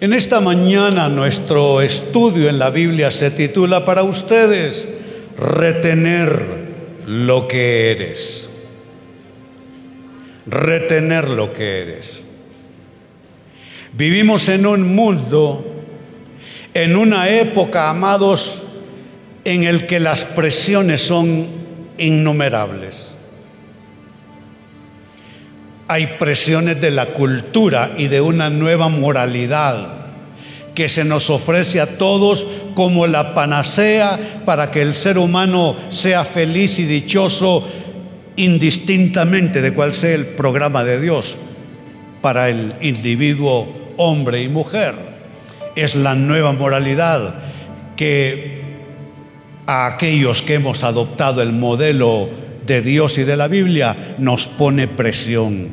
En esta mañana nuestro estudio en la Biblia se titula para ustedes Retener lo que eres. Retener lo que eres. Vivimos en un mundo, en una época, amados, en el que las presiones son innumerables. Hay presiones de la cultura y de una nueva moralidad que se nos ofrece a todos como la panacea para que el ser humano sea feliz y dichoso indistintamente de cuál sea el programa de Dios para el individuo hombre y mujer. Es la nueva moralidad que a aquellos que hemos adoptado el modelo de Dios y de la Biblia nos pone presión.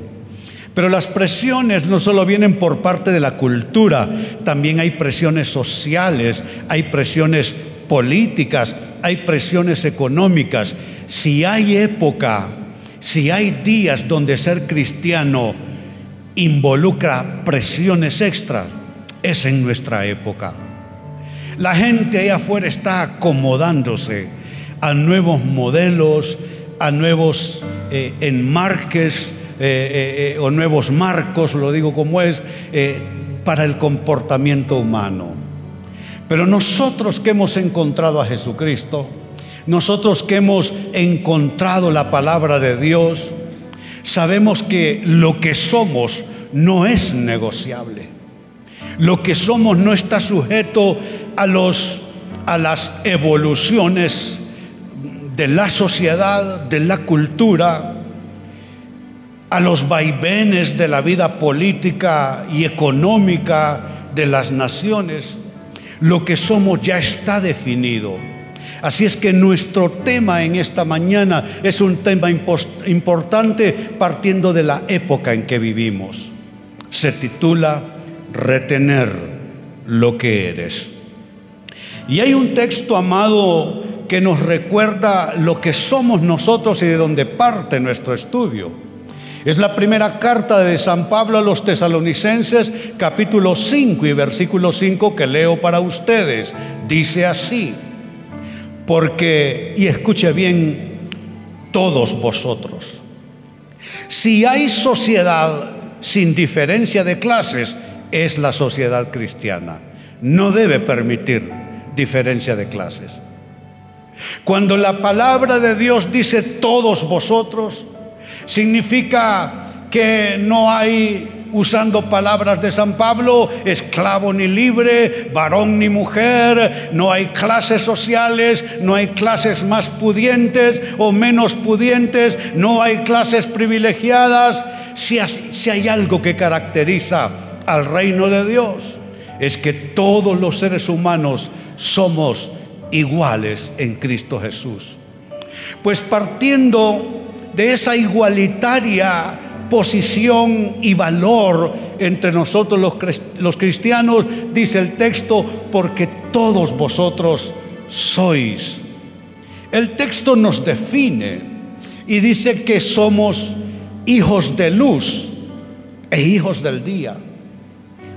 Pero las presiones no solo vienen por parte de la cultura, también hay presiones sociales, hay presiones políticas, hay presiones económicas. Si hay época, si hay días donde ser cristiano involucra presiones extras, es en nuestra época. La gente allá afuera está acomodándose a nuevos modelos, a nuevos eh, enmarques eh, eh, o nuevos marcos, lo digo como es, para el comportamiento humano. Pero nosotros que hemos encontrado a Jesucristo, nosotros que hemos encontrado la palabra de Dios, sabemos que lo que somos no es negociable. Lo que somos no está sujeto a, los, a las evoluciones de la sociedad, de la cultura, a los vaivenes de la vida política y económica de las naciones. Lo que somos ya está definido. Así es que nuestro tema en esta mañana es un tema importante partiendo de la época en que vivimos. Se titula Retener lo que eres. Y hay un texto, amado, que nos recuerda lo que somos nosotros y de dónde parte nuestro estudio. Es la primera carta de San Pablo a los tesalonicenses, capítulo 5 y versículo 5 que leo para ustedes. Dice así, porque, y escuche bien, todos vosotros, si hay sociedad sin diferencia de clases, es la sociedad cristiana. No debe permitir diferencia de clases. Cuando la palabra de Dios dice todos vosotros, Significa que no hay, usando palabras de San Pablo, esclavo ni libre, varón ni mujer, no hay clases sociales, no hay clases más pudientes o menos pudientes, no hay clases privilegiadas. Si, hay algo que caracteriza al reino de Dios, es que todos los seres humanos somos iguales en Cristo Jesús. Pues partiendo de esa igualitaria posición y valor entre nosotros los, cristianos, dice el texto, porque todos vosotros sois. El texto nos define y dice que somos hijos de luz e hijos del día.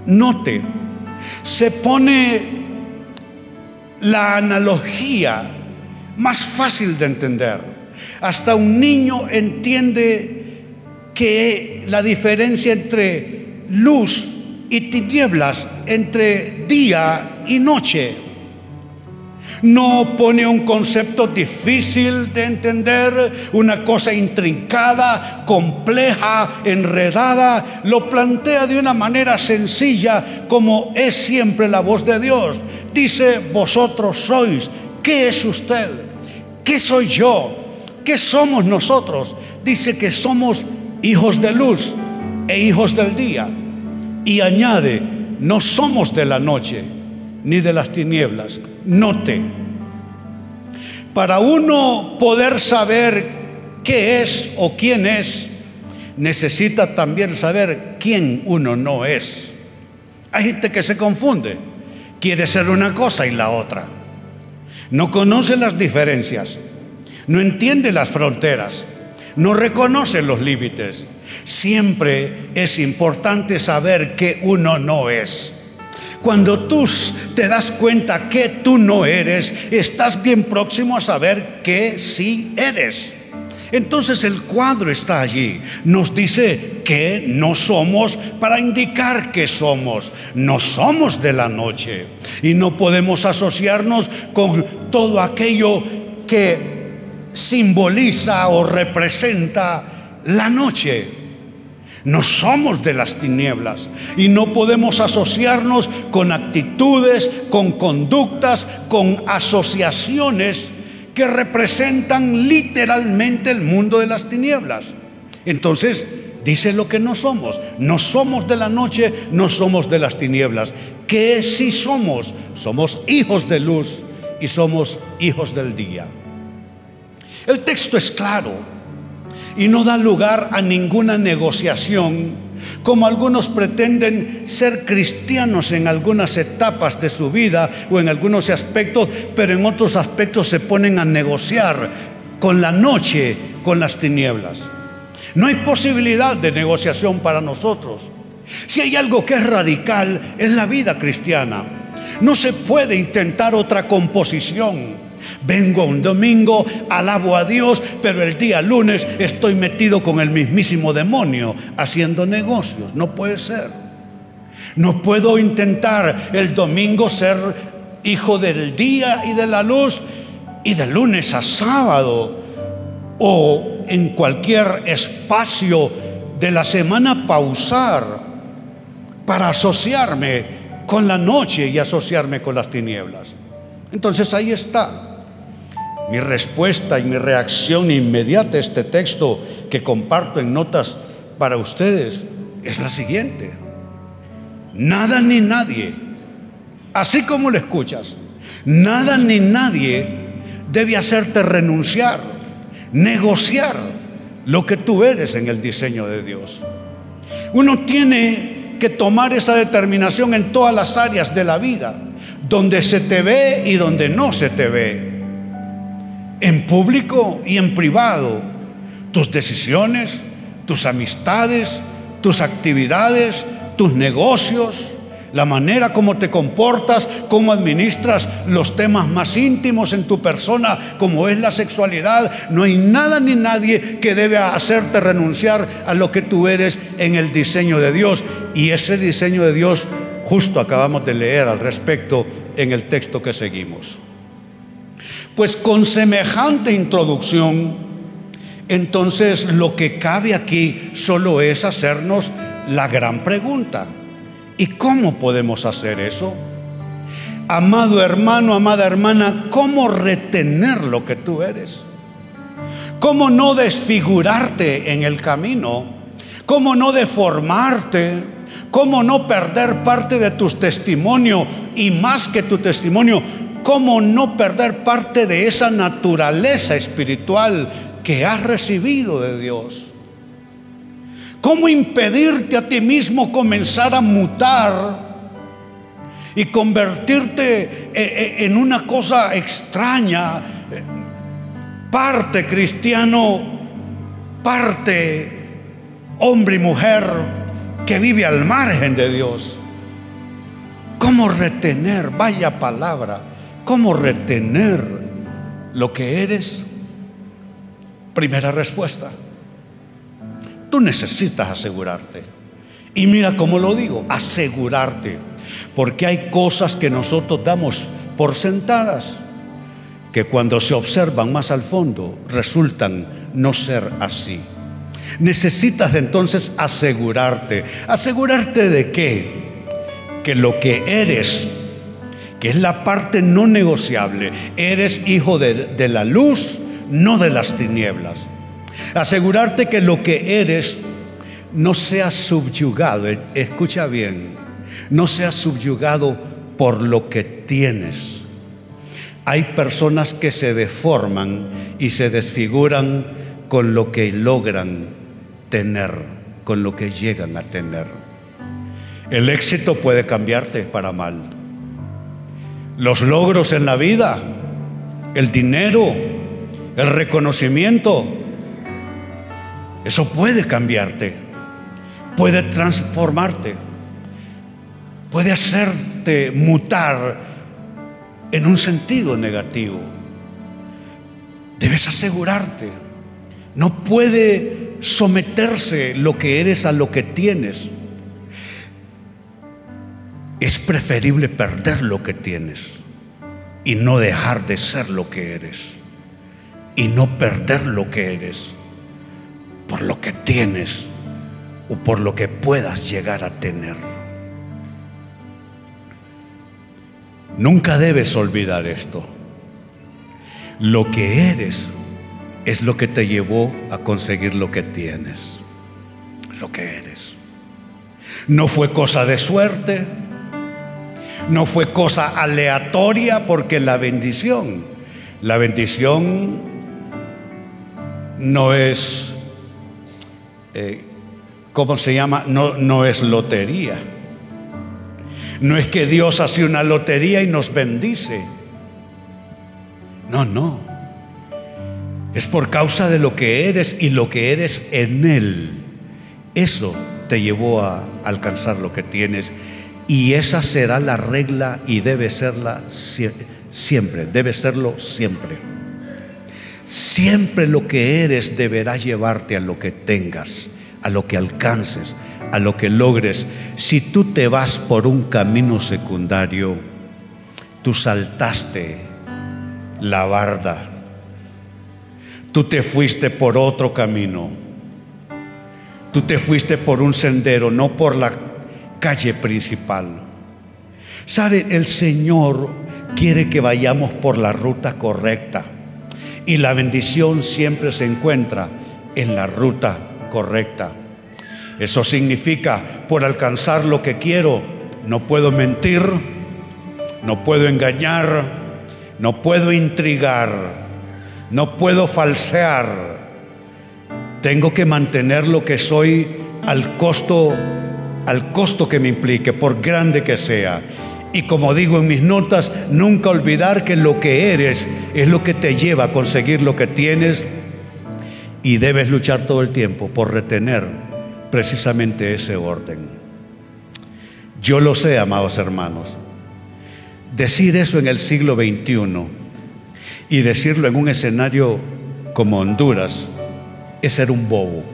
Note, se pone la analogía más fácil de entender. Hasta un niño entiende que la diferencia entre luz y tinieblas, entre día y noche, no pone un concepto difícil de entender, una cosa intrincada, compleja, enredada, lo plantea de una manera sencilla como es siempre la voz de Dios. Dice, vosotros sois, ¿qué es usted? ¿Qué soy yo? ¿Qué somos nosotros? Dice que somos hijos de luz e hijos del día. Y añade, no somos de la noche ni de las tinieblas. Note, para uno poder saber qué es o quién es, necesita también saber quién uno no es. Hay gente que se confunde, quiere ser una cosa y la otra. No conoce las diferencias no entiende las fronteras, no reconoce los límites. Siempre es importante saber que uno no es. Cuando tú te das cuenta que tú no eres, estás bien próximo a saber que sí eres. Entonces el cuadro está allí. Nos dice que no somos para indicar que somos. No somos de la noche. Y no podemos asociarnos con todo aquello que simboliza o representa la noche. No somos de las tinieblas y no podemos asociarnos con actitudes, con conductas, con asociaciones que representan literalmente el mundo de las tinieblas. Entonces, dice lo que no somos. No somos de la noche, no somos de las tinieblas. ¿Qué sí somos? Somos hijos de luz y somos hijos del día. El texto es claro y no da lugar a ninguna negociación, como algunos pretenden ser cristianos en algunas etapas de su vida o en algunos aspectos, pero en otros aspectos se ponen a negociar con la noche, con las tinieblas. No hay posibilidad de negociación para nosotros. Si hay algo que es radical, es la vida cristiana. No se puede intentar otra composición. Vengo un domingo, alabo a Dios, pero el día lunes estoy metido con el mismísimo demonio haciendo negocios. No puede ser. No puedo intentar el domingo ser hijo del día y de la luz y de lunes a sábado o en cualquier espacio de la semana pausar para asociarme con la noche y asociarme con las tinieblas. Entonces ahí está. Mi respuesta y mi reacción inmediata a este texto que comparto en notas para ustedes es la siguiente. Nada ni nadie, así como lo escuchas, nada ni nadie debe hacerte renunciar, negociar lo que tú eres en el diseño de Dios. Uno tiene que tomar esa determinación en todas las áreas de la vida, donde se te ve y donde no se te ve en público y en privado, tus decisiones, tus amistades, tus actividades, tus negocios, la manera como te comportas, cómo administras los temas más íntimos en tu persona, como es la sexualidad. No hay nada ni nadie que debe hacerte renunciar a lo que tú eres en el diseño de Dios. Y ese diseño de Dios justo acabamos de leer al respecto en el texto que seguimos. Pues con semejante introducción, entonces lo que cabe aquí solo es hacernos la gran pregunta. ¿Y cómo podemos hacer eso? Amado hermano, amada hermana, ¿cómo retener lo que tú eres? ¿Cómo no desfigurarte en el camino? ¿Cómo no deformarte? ¿Cómo no perder parte de tu testimonio y más que tu testimonio, ¿Cómo no perder parte de esa naturaleza espiritual que has recibido de Dios? ¿Cómo impedirte a ti mismo comenzar a mutar y convertirte eh, eh, en una cosa extraña? Parte cristiano, parte hombre y mujer que vive al margen de Dios. ¿Cómo retener, vaya palabra, ¿Cómo retener lo que eres? Primera respuesta. Tú necesitas asegurarte. Y mira cómo lo digo, asegurarte. Porque hay cosas que nosotros damos por sentadas que cuando se observan más al fondo resultan no ser así. Necesitas entonces asegurarte. ¿Asegurarte de qué? Que lo que eres que es la parte no negociable. Eres hijo de, la luz, no de las tinieblas. Asegurarte que lo que eres no sea subyugado, eh, escucha bien, no sea subyugado por lo que tienes. Hay personas que se deforman y se desfiguran con lo que logran tener, con lo que llegan a tener. El éxito puede cambiarte para mal los logros en la vida, el dinero, el reconocimiento. Eso puede cambiarte, puede transformarte. puede hacerte mutar en un sentido negativo. Debes asegurarte. No puede someterse lo que eres a lo que tienes. Es preferible perder lo que tienes y no dejar de ser lo que eres y no perder lo que eres por lo que tienes o por lo que puedas llegar a tener. Nunca debes olvidar esto. Lo que eres es lo que te llevó a conseguir lo que tienes. Lo que eres. No fue cosa de suerte, no fue cosa aleatoria porque la bendición, la bendición no es, eh, ¿cómo se llama? No, no es lotería. No es que Dios hace una lotería y nos bendice. No, no. Es por causa de lo que eres y lo que eres en Él. Eso te llevó a alcanzar lo que tienes y esa será la regla y debe serla siempre, debe serlo siempre. Siempre lo que eres deberá llevarte a lo que tengas, a lo que alcances, a lo que logres. Si tú te vas por un camino secundario, tú saltaste la barda, tú te fuiste por otro camino, tú te fuiste por un sendero, no por la calle principal. ¿Sabe? El Señor quiere que vayamos por la ruta correcta y la bendición siempre se encuentra en la ruta correcta. Eso significa, por alcanzar lo que quiero, no puedo mentir, no puedo engañar, no puedo intrigar, no puedo falsear. Tengo que mantener lo que soy al costo al costo que me implique, por grande que sea. Y como digo en mis notas, nunca olvidar que lo que eres es lo que te lleva a conseguir lo que tienes y debes luchar todo el tiempo por retener precisamente ese orden. Yo lo sé, amados hermanos. Decir eso en el siglo XXI y decirlo en un escenario como Honduras es ser un bobo.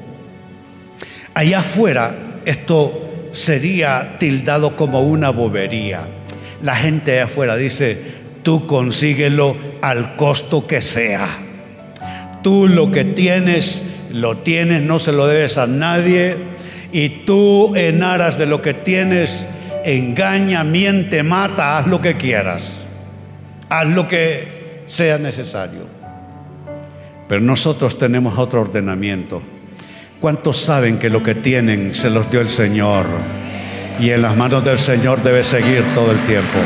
Allá afuera esto sería tildado como una bobería. La gente de afuera dice, tú consíguelo al costo que sea. Tú lo que tienes, lo tienes, no se lo debes a nadie. Y tú en aras de lo que tienes, engaña, miente, mata, haz lo que quieras. Haz lo que sea necesario. Pero nosotros tenemos otro ordenamiento. ¿Cuántos saben que lo que tienen se los dio el Señor? Y en las manos del Señor debe seguir todo el tiempo.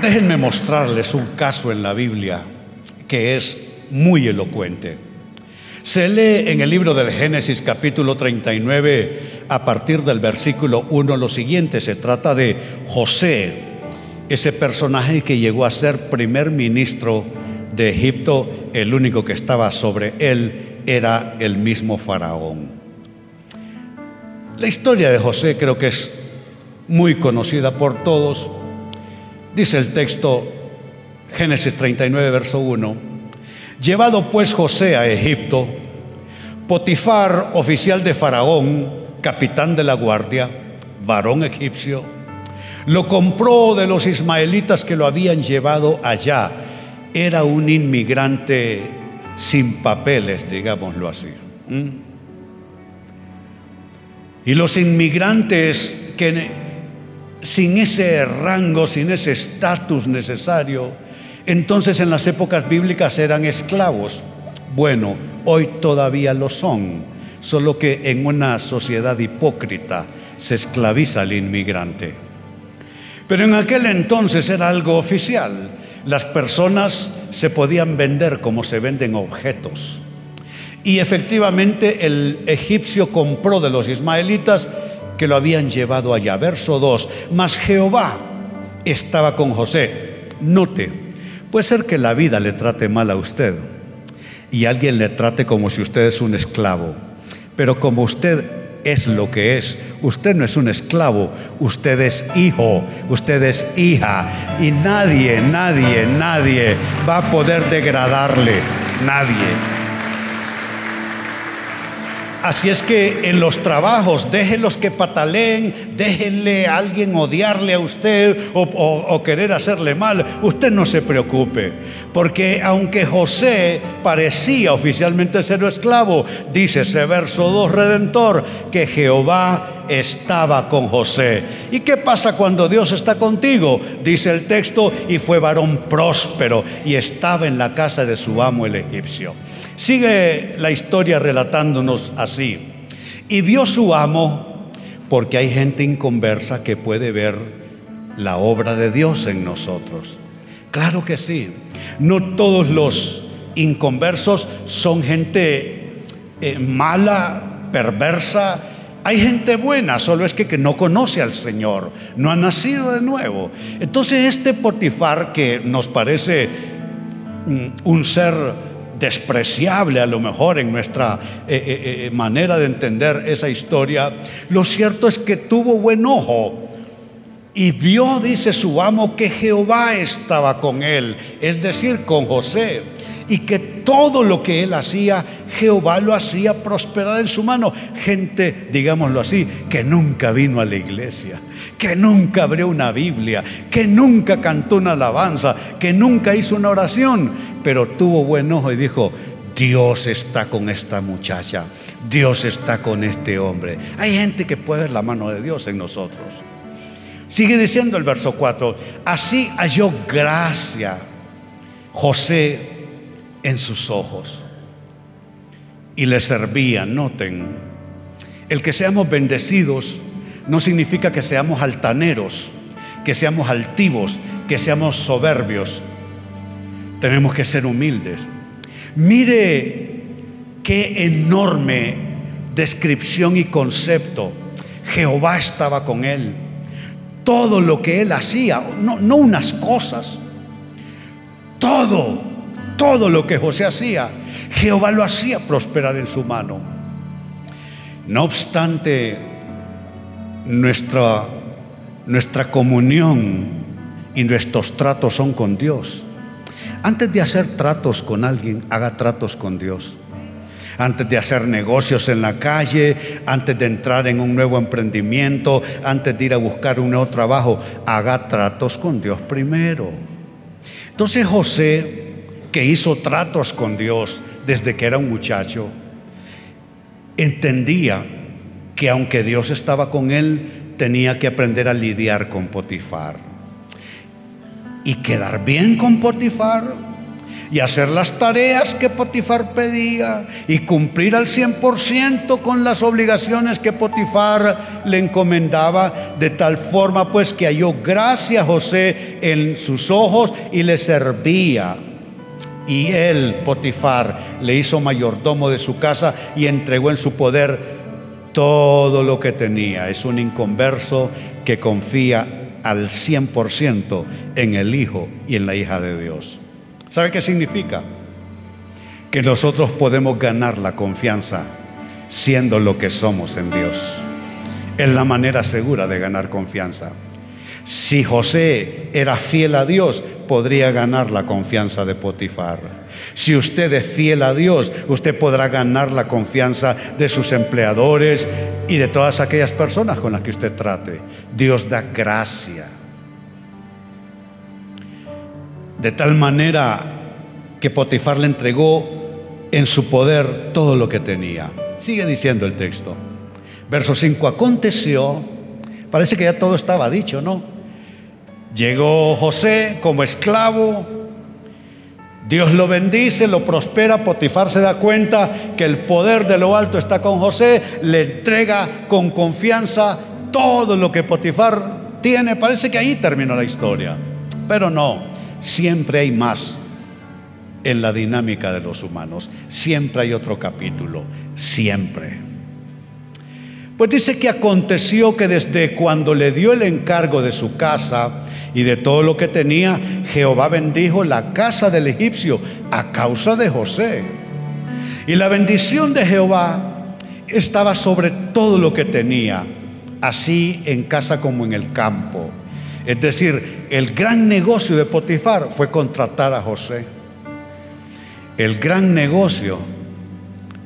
Déjenme mostrarles un caso en la Biblia que es muy elocuente. Se lee en el libro del Génesis capítulo 39 a partir del versículo 1 lo siguiente. Se trata de José, ese personaje que llegó a ser primer ministro de Egipto, el único que estaba sobre él era el mismo faraón. La historia de José creo que es muy conocida por todos. Dice el texto Génesis 39, verso 1. Llevado pues José a Egipto, Potifar, oficial de Faraón, capitán de la guardia, varón egipcio, lo compró de los ismaelitas que lo habían llevado allá. Era un inmigrante sin papeles, digámoslo así. Y los inmigrantes que sin ese rango, sin ese estatus necesario, entonces en las épocas bíblicas eran esclavos. Bueno, hoy todavía lo son, solo que en una sociedad hipócrita se esclaviza al inmigrante. Pero en aquel entonces era algo oficial. Las personas se podían vender como se venden objetos. Y efectivamente el egipcio compró de los ismaelitas que lo habían llevado allá. Verso 2. Mas Jehová estaba con José. Note, puede ser que la vida le trate mal a usted. y alguien le trate como si usted es un esclavo. Pero como usted es lo que es, usted no es un esclavo, usted es hijo, usted es hija. Y nadie, nadie, nadie va a poder degradarle, nadie. Así es que en los trabajos, déjenlos que pataleen, déjenle a alguien odiarle a usted o, o, querer hacerle mal. Usted no se preocupe, porque aunque José parecía oficialmente ser esclavo, dice ese verso 2 redentor, que Jehová estaba con José. ¿Y qué pasa cuando Dios está contigo? Dice el texto, y fue varón próspero y estaba en la casa de su amo el egipcio. Sigue la historia relatándonos así. Y vio su amo, porque hay gente inconversa que puede ver la obra de Dios en nosotros. Claro que sí. No todos los inconversos son gente eh, mala, perversa, hay gente buena, solo es que, no conoce al Señor, no ha nacido de nuevo. Entonces este Potifar que nos parece mm, un ser despreciable a lo mejor en nuestra eh, eh, eh, manera de entender esa historia, lo cierto es que tuvo buen ojo. Y vio, dice su amo, que Jehová estaba con él, es decir, con José y que todo lo que él hacía, Jehová lo hacía prosperar en su mano. Gente, digámoslo así, que nunca vino a la iglesia, que nunca abrió una Biblia, que nunca cantó una alabanza, que nunca hizo una oración, pero tuvo buen ojo y dijo, Dios está con esta muchacha, Dios está con este hombre. Hay gente que puede ver la mano de Dios en nosotros. Sigue diciendo el verso 4, así halló gracia José en sus ojos y le servían. Noten, el que seamos bendecidos no significa que seamos altaneros, que seamos altivos, que seamos soberbios. Tenemos que ser humildes. Mire qué enorme descripción y concepto. Jehová estaba con él. Todo lo que él hacía, no, no unas cosas, todo todo lo que José hacía, Jehová lo hacía prosperar en su mano. No obstante, nuestra, nuestra comunión y nuestros tratos son con Dios. Antes de hacer tratos con alguien, haga tratos con Dios. Antes de hacer negocios en la calle, antes de entrar en un nuevo emprendimiento, antes de ir a buscar un nuevo trabajo, haga tratos con Dios primero. Entonces José que hizo tratos con Dios desde que era un muchacho, entendía que aunque Dios estaba con él, tenía que aprender a lidiar con Potifar. Y quedar bien con Potifar y hacer las tareas que Potifar pedía y cumplir al 100% con las obligaciones que Potifar le encomendaba, de tal forma pues que halló gracia a José en sus ojos y le servía y él, Potifar, le hizo mayordomo de su casa y entregó en su poder todo lo que tenía. Es un inconverso que confía al 100% en el Hijo y en la hija de Dios. ¿Sabe qué significa? Que nosotros podemos ganar la confianza siendo lo que somos en Dios. Es la manera segura de ganar confianza. Si José era fiel a Dios, podría ganar la confianza de Potifar. Si usted es fiel a Dios, usted podrá ganar la confianza de sus empleadores y de todas aquellas personas con las que usted trate. Dios da gracia. De tal manera que Potifar le entregó en su poder todo lo que tenía. Sigue diciendo el texto. Verso 5, aconteció, parece que ya todo estaba dicho, ¿no? Llegó José como esclavo. Dios lo bendice, lo prospera. Potifar se da cuenta que el poder de lo alto está con José. Le entrega con confianza todo lo que Potifar tiene. Parece que ahí terminó la historia. Pero no, siempre hay más en la dinámica de los humanos. Siempre hay otro capítulo. Siempre. Pues dice que aconteció que desde cuando le dio el encargo de su casa, y de todo lo que tenía, Jehová bendijo la casa del egipcio a causa de José. Y la bendición de Jehová estaba sobre todo lo que tenía, así en casa como en el campo. Es decir, el gran negocio de Potifar fue contratar a José. El gran negocio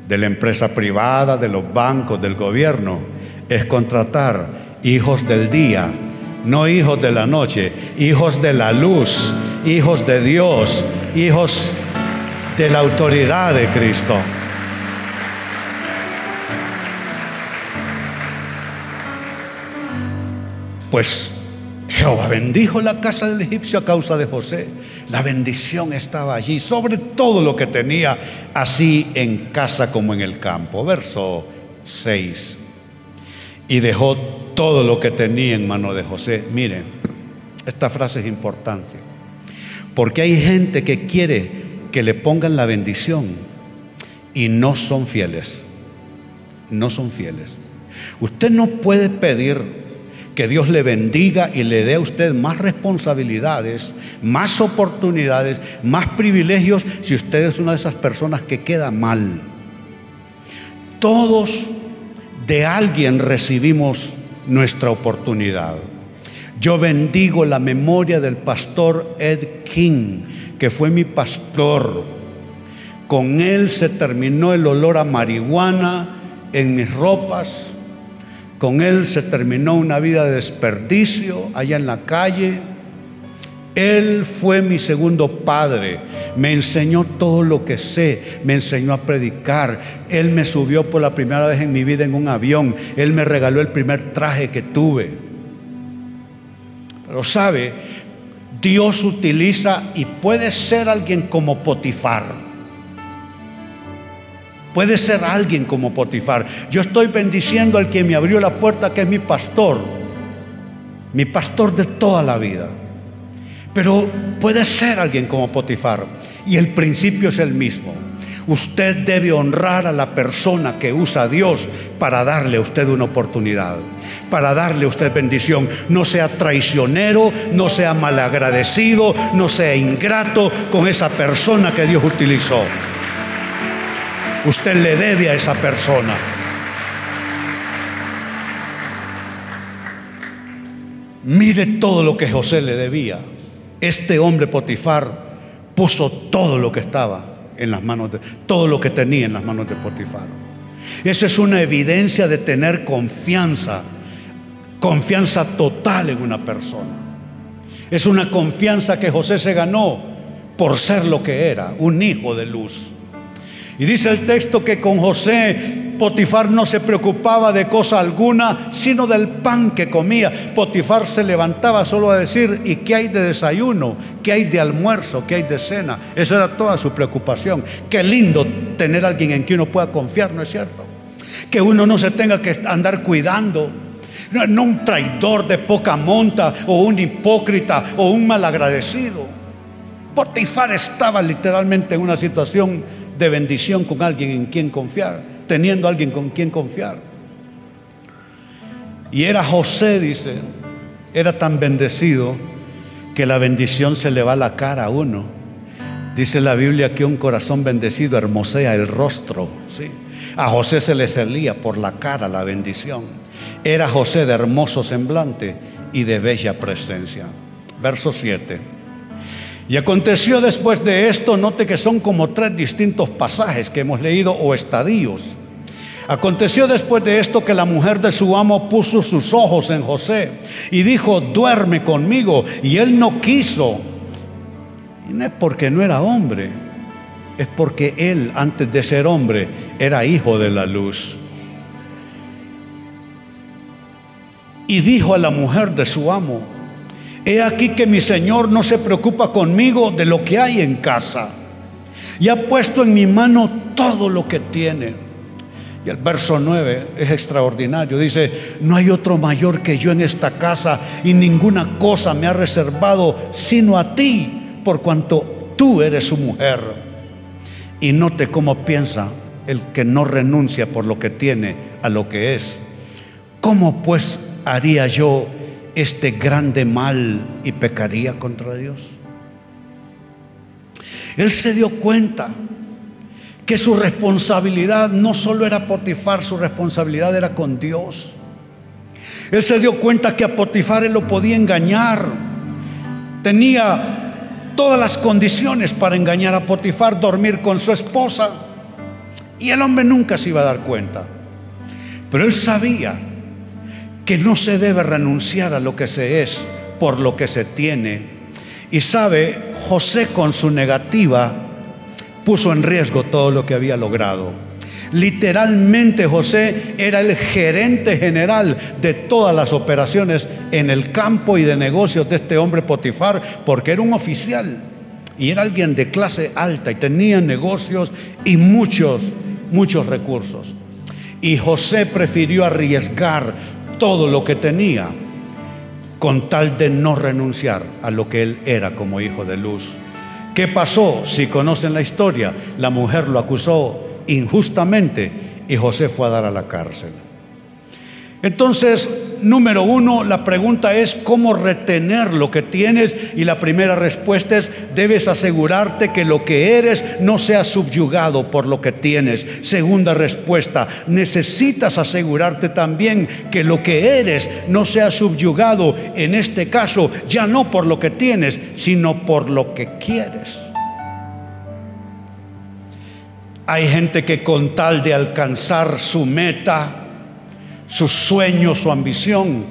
de la empresa privada, de los bancos, del gobierno, es contratar hijos del día, no hijos de la noche, hijos de la luz, hijos de Dios, hijos de la autoridad de Cristo. Pues Jehová bendijo la casa del egipcio a causa de José. La bendición estaba allí sobre todo lo que tenía, así en casa como en el campo. Verso 6. Y dejó todo lo que tenía en mano de José. Miren, esta frase es importante. Porque hay gente que quiere que le pongan la bendición y no son fieles. No son fieles. Usted no puede pedir que Dios le bendiga y le dé a usted más responsabilidades, más oportunidades, más privilegios si usted es una de esas personas que queda mal. Todos de alguien recibimos nuestra oportunidad. Yo bendigo la memoria del pastor Ed King, que fue mi pastor. Con él se terminó el olor a marihuana en mis ropas con él se terminó una vida de desperdicio allá en la calle. Él fue mi segundo padre. Me enseñó todo lo que sé. Me enseñó a predicar. Él me subió por la primera vez en mi vida en un avión. Él me regaló el primer traje que tuve. Pero sabe, Dios utiliza y puede ser alguien como Potifar Puede ser alguien como Potifar. Yo estoy bendiciendo al que me abrió la puerta, que es mi pastor, mi pastor de toda la vida. Pero puede ser alguien como Potifar. Y el principio es el mismo. Usted debe honrar a la persona que usa a Dios para darle a usted una oportunidad, para darle a usted bendición. No sea traicionero, no sea malagradecido, no sea ingrato con esa persona que Dios utilizó usted le debe a esa persona. Mire todo lo que José le debía. Este hombre Potifar puso todo lo que estaba en las manos de, todo lo que tenía en las manos de Potifar. Esa es una evidencia de tener confianza, confianza total en una persona. Es una confianza que José se ganó por ser lo que era, un hijo de luz. Y dice el texto que con José Potifar no se preocupaba de cosa alguna, sino del pan que comía. Potifar se levantaba solo a decir, ¿y qué hay de desayuno? ¿Qué hay de almuerzo? ¿Qué hay de cena? Eso era toda su preocupación. Qué lindo tener a alguien en quien uno pueda confiar, ¿no es cierto? Que uno no se tenga que andar cuidando. No, no un traidor de poca monta o un hipócrita o un malagradecido. Potifar estaba literalmente en una situación de bendición con alguien en quien confiar, teniendo alguien con quien confiar. Y era José, dice, era tan bendecido que la bendición se le va a la cara a uno. Dice la Biblia que un corazón bendecido hermosea el rostro. ¿sí? A José se le salía por la cara la bendición. Era José de hermoso semblante y de bella presencia. Verso 7. Y aconteció después de esto, note que son como tres distintos pasajes que hemos leído o estadios. Aconteció después de esto que la mujer de su amo puso sus ojos en José y dijo, duerme conmigo. Y él no quiso. Y no es porque no era hombre, es porque él antes de ser hombre era hijo de la luz. Y dijo a la mujer de su amo, He aquí que mi Señor no se preocupa conmigo de lo que hay en casa. Y ha puesto en mi mano todo lo que tiene. Y el verso 9 es extraordinario. Dice, no hay otro mayor que yo en esta casa y ninguna cosa me ha reservado sino a ti, por cuanto tú eres su mujer. Y note cómo piensa el que no renuncia por lo que tiene a lo que es. ¿Cómo pues haría yo este grande mal y pecaría contra Dios. Él se dio cuenta que su responsabilidad no solo era Potifar, su responsabilidad era con Dios. Él se dio cuenta que a Potifar él lo podía engañar. Tenía todas las condiciones para engañar a Potifar, dormir con su esposa. Y el hombre nunca se iba a dar cuenta. Pero él sabía que no se debe renunciar a lo que se es por lo que se tiene. Y sabe, José con su negativa puso en riesgo todo lo que había logrado. Literalmente José era el gerente general de todas las operaciones en el campo y de negocios de este hombre Potifar, porque era un oficial y era alguien de clase alta y tenía negocios y muchos, muchos recursos. Y José prefirió arriesgar todo lo que tenía con tal de no renunciar a lo que él era como hijo de luz. ¿Qué pasó? Si conocen la historia, la mujer lo acusó injustamente y José fue a dar a la cárcel. Entonces, número uno, la pregunta es cómo retener lo que tienes y la primera respuesta es, debes asegurarte que lo que eres no sea subyugado por lo que tienes. Segunda respuesta, necesitas asegurarte también que lo que eres no sea subyugado, en este caso, ya no por lo que tienes, sino por lo que quieres. Hay gente que con tal de alcanzar su meta, su sueño, su ambición,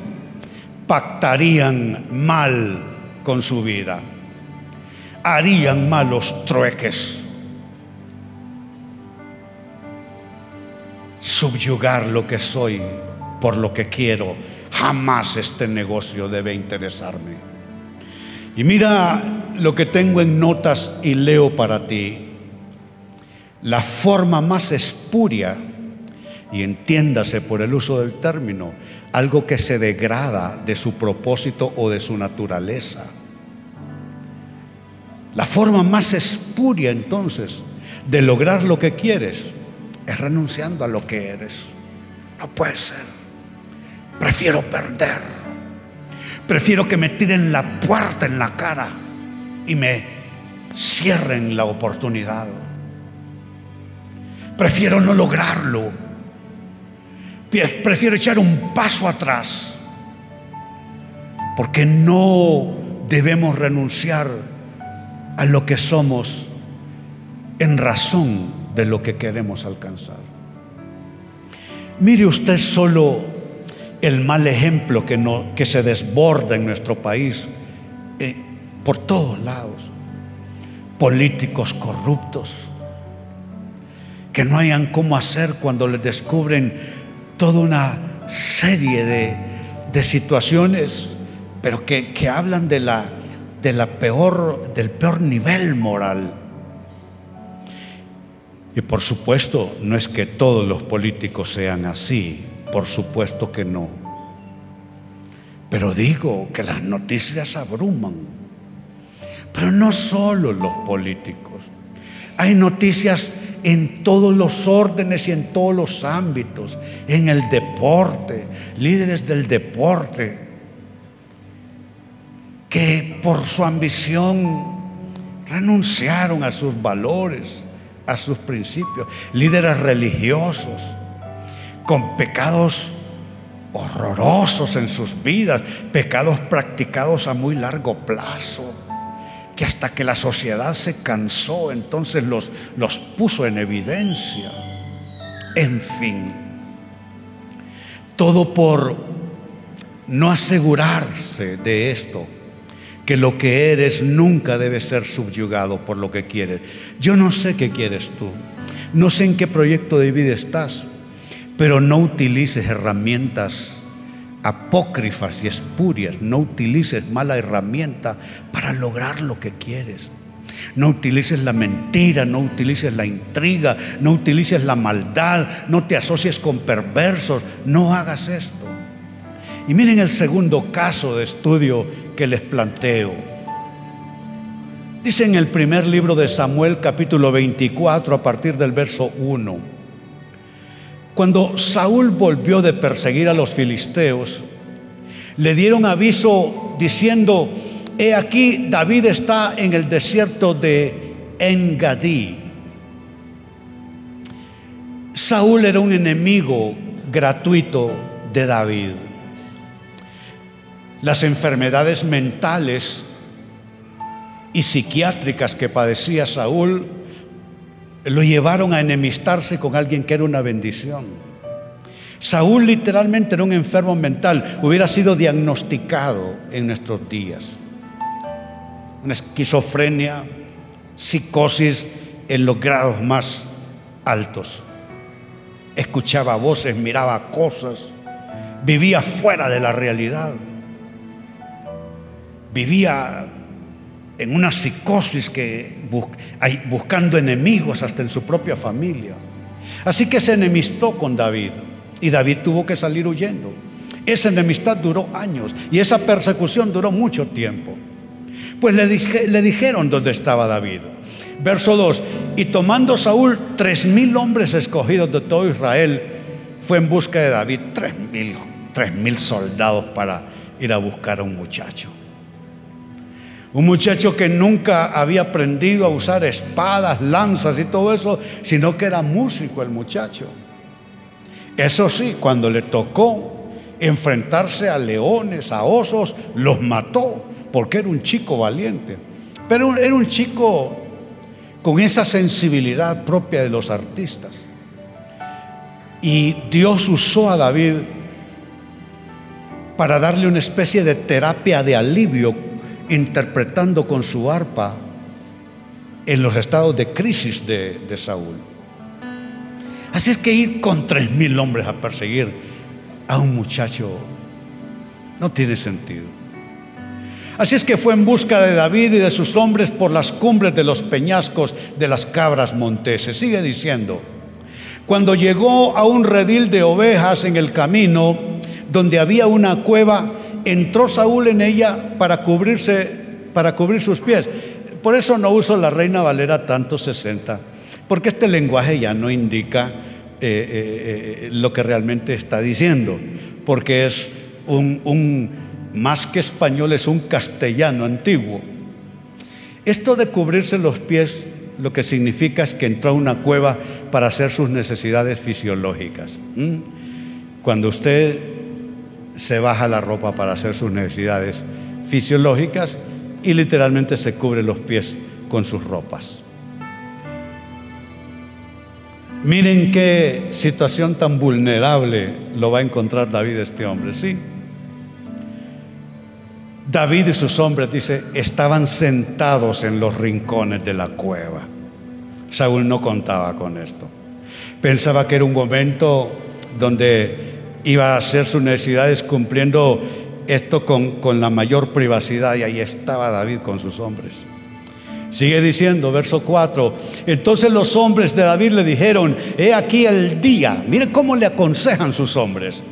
pactarían mal con su vida, harían malos trueques, subyugar lo que soy por lo que quiero. Jamás este negocio debe interesarme. Y mira lo que tengo en notas y leo para ti la forma más espuria, y entiéndase por el uso del término, algo que se degrada de su propósito o de su naturaleza. La forma más espuria entonces de lograr lo que quieres es renunciando a lo que eres. No puede ser. Prefiero perder. Prefiero que me tiren la puerta en la cara y me cierren la oportunidad. Prefiero no lograrlo. Prefiero echar un paso atrás. Porque no debemos renunciar a lo que somos en razón de lo que queremos alcanzar. Mire usted solo el mal ejemplo que, no, que se desborda en nuestro país eh, por todos lados. Políticos corruptos que no hayan cómo hacer cuando les descubren toda una serie de, situaciones, pero que, hablan de la, de la peor, del peor nivel moral. Y por supuesto, no es que todos los políticos sean así, por supuesto que no. Pero digo que las noticias abruman. Pero no solo los políticos. Hay noticias en todos los órdenes y en todos los ámbitos, en el deporte, líderes del deporte, que por su ambición renunciaron a sus valores, a sus principios, líderes religiosos, con pecados horrorosos en sus vidas, pecados practicados a muy largo plazo que hasta que la sociedad se cansó, entonces los, los puso en evidencia. En fin, todo por no asegurarse de esto, que lo que eres nunca debe ser subyugado por lo que quieres. Yo no sé qué quieres tú, no sé en qué proyecto de vida estás, pero no utilices herramientas apócrifas y espurias. No utilices mala herramienta para lograr lo que quieres. No utilices la mentira, no utilices la intriga, no utilices la maldad, no te asocies con perversos, no hagas esto. Y miren el segundo caso de estudio que les planteo. Dice en el primer libro de Samuel capítulo 24 a partir del verso 1. Cuando Saúl volvió de perseguir a los filisteos, le dieron aviso diciendo, he aquí David está en el desierto de Engadí. Saúl era un enemigo gratuito de David. Las enfermedades mentales y psiquiátricas que padecía Saúl lo llevaron a enemistarse con alguien que era una bendición. Saúl literalmente era un enfermo mental, hubiera sido diagnosticado en nuestros días. Una esquizofrenia, psicosis en los grados más altos. Escuchaba voces, miraba cosas, vivía fuera de la realidad. Vivía en una psicosis que buscando enemigos hasta en su propia familia. Así que se enemistó con David y David tuvo que salir huyendo. Esa enemistad duró años y esa persecución duró mucho tiempo. Pues le, dijeron dónde estaba David. Verso 2, y tomando Saúl tres mil hombres escogidos de todo Israel, fue en busca de David, tres mil soldados para ir a buscar a un muchacho. Un muchacho que nunca había aprendido a usar espadas, lanzas y todo eso, sino que era músico el muchacho. Eso sí, cuando le tocó enfrentarse a leones, a osos, los mató, porque era un chico valiente. Pero era un chico con esa sensibilidad propia de los artistas. Y Dios usó a David para darle una especie de terapia de alivio, interpretando con su arpa en los estados de crisis de, Saúl. Así es que ir con tres mil hombres a perseguir a un muchacho no tiene sentido. Así es que fue en busca de David y de sus hombres por las cumbres de los peñascos de las cabras monteses. Sigue diciendo, cuando llegó a un redil de ovejas en el camino, donde había una cueva, entró Saúl en ella para cubrirse, para cubrir sus pies. Por eso no uso la Reina Valera tanto 60, porque este lenguaje ya no indica eh, eh, eh, lo que realmente está diciendo, porque es un más que español es un castellano antiguo. Esto de cubrirse los pies lo que significa es que entró a una cueva para hacer sus necesidades fisiológicas. Cuando usted se baja la ropa para hacer sus necesidades fisiológicas y literalmente se cubre los pies con sus ropas. Miren qué situación tan vulnerable lo va a encontrar David este hombre, ¿sí? David y sus hombres, dice, estaban sentados en los rincones de la cueva. Saúl no contaba con esto. Pensaba que era un momento donde iba a hacer sus necesidades cumpliendo esto con, con la mayor privacidad y ahí estaba David con sus hombres. Sigue diciendo, verso 4. Entonces los hombres de David le dijeron, he aquí el día. Mire cómo le aconsejan sus hombres.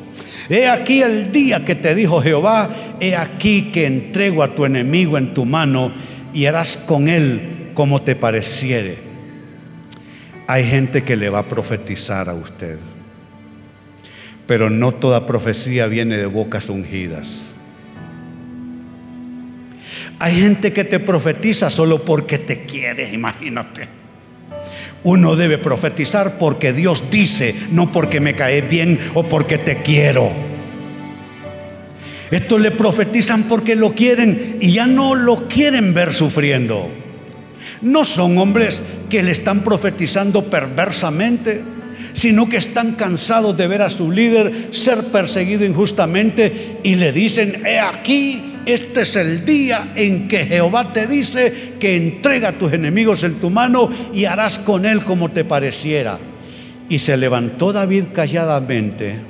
He aquí el día que te dijo Jehová, he aquí que entrego a tu enemigo en tu mano y harás con él como te pareciere. Hay gente que le va a profetizar a usted, pero no toda profecía viene de bocas ungidas. Hay gente que te profetiza solo porque te quiere, imagínate. Uno debe profetizar porque Dios dice, no porque me cae bien o porque te quiero. Estos le profetizan porque lo quieren y ya no lo quieren ver sufriendo. No son hombres que le están profetizando perversamente, sino que están cansados de ver a su líder ser perseguido injustamente y le dicen, he aquí este es el día en que Jehová te dice que entrega a tus enemigos en tu mano y harás con él como te pareciera. Y se levantó David calladamente.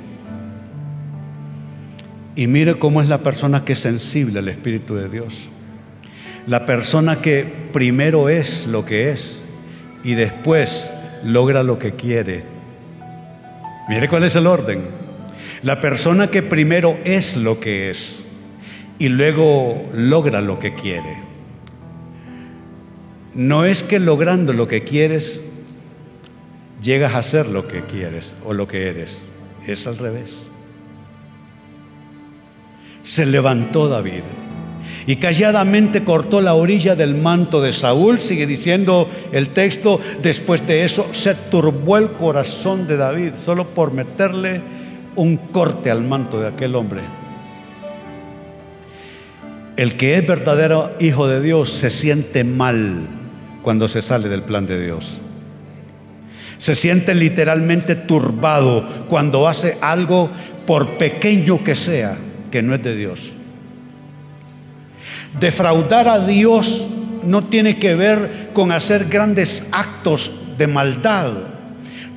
Y mire cómo es la persona que es sensible al Espíritu de Dios. La persona que primero es lo que es y después logra lo que quiere. Mire cuál es el orden. La persona que primero es lo que es y luego logra lo que quiere. No es que logrando lo que quieres llegas a ser lo que quieres o lo que eres. Es al revés. Se levantó David. Y calladamente cortó la orilla del manto de Saúl, sigue diciendo el texto, después de eso se turbó el corazón de David solo por meterle un corte al manto de aquel hombre. El que es verdadero hijo de Dios se siente mal cuando se sale del plan de Dios. Se siente literalmente turbado cuando hace algo, por pequeño que sea, que no es de Dios. Defraudar a Dios no tiene que ver con hacer grandes actos de maldad.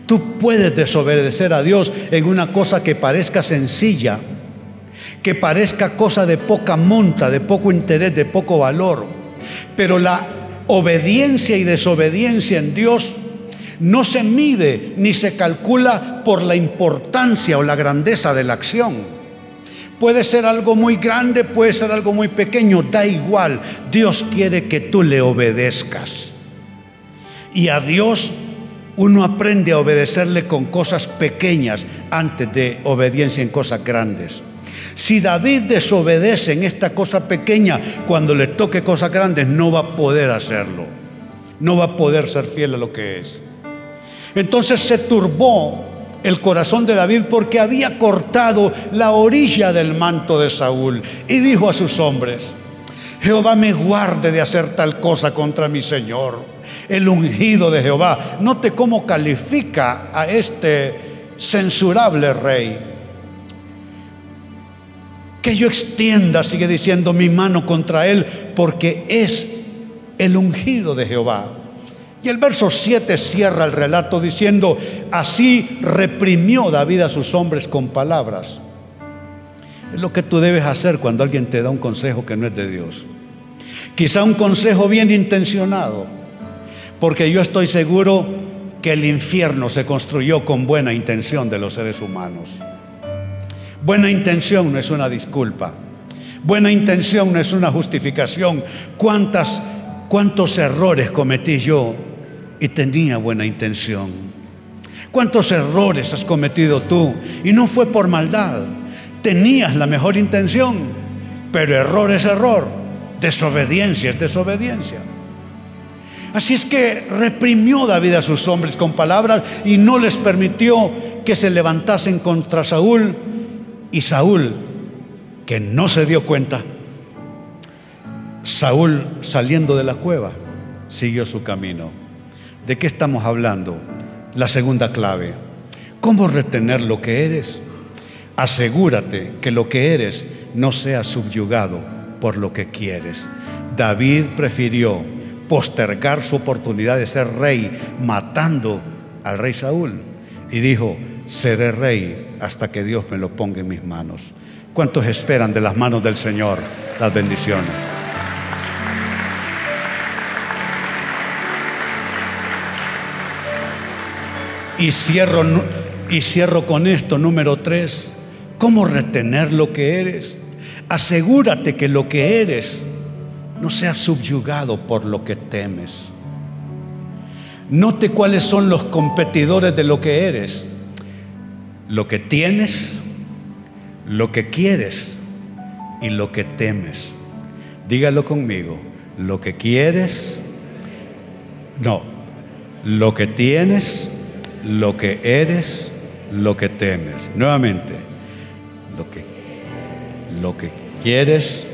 Tú puedes desobedecer a Dios en una cosa que parezca sencilla, que parezca cosa de poca monta, de poco interés, de poco valor. Pero la obediencia y desobediencia en Dios no se mide ni se calcula por la importancia o la grandeza de la acción. Puede ser algo muy grande, puede ser algo muy pequeño, da igual. Dios quiere que tú le obedezcas. Y a Dios uno aprende a obedecerle con cosas pequeñas antes de obediencia en cosas grandes. Si David desobedece en esta cosa pequeña, cuando le toque cosas grandes, no va a poder hacerlo. No va a poder ser fiel a lo que es. Entonces se turbó el corazón de David porque había cortado la orilla del manto de Saúl y dijo a sus hombres, Jehová me guarde de hacer tal cosa contra mi Señor, el ungido de Jehová. Note cómo califica a este censurable rey. Que yo extienda, sigue diciendo, mi mano contra él, porque es el ungido de Jehová. Y el verso 7 cierra el relato diciendo, así reprimió David a sus hombres con palabras. Es lo que tú debes hacer cuando alguien te da un consejo que no es de Dios. Quizá un consejo bien intencionado, porque yo estoy seguro que el infierno se construyó con buena intención de los seres humanos. Buena intención no es una disculpa. Buena intención no es una justificación. ¿Cuántas, ¿Cuántos errores cometí yo y tenía buena intención. ¿Cuántos errores has cometido tú? Y no fue por maldad. Tenías la mejor intención, pero error es error, desobediencia es desobediencia. Así es que reprimió David a sus hombres con palabras y no les permitió que se levantasen contra Saúl. Y Saúl, que no se dio cuenta, Saúl saliendo de la cueva, siguió su camino. ¿De qué estamos hablando? La segunda clave. ¿Cómo retener lo que eres? Asegúrate que lo que eres no sea subyugado por lo que quieres. David prefirió postergar su oportunidad de ser rey matando al rey Saúl y dijo, seré rey hasta que Dios me lo ponga en mis manos. ¿Cuántos esperan de las manos del Señor las bendiciones? Y cierro, y cierro con esto, número tres. ¿Cómo retener lo que eres? Asegúrate que lo que eres no sea subyugado por lo que temes. Note cuáles son los competidores de lo que eres. Lo que tienes, lo que quieres y lo que temes. Dígalo conmigo. Lo que quieres, no. Lo que tienes, lo que eres, lo que temes. Nuevamente, lo que, lo que quieres,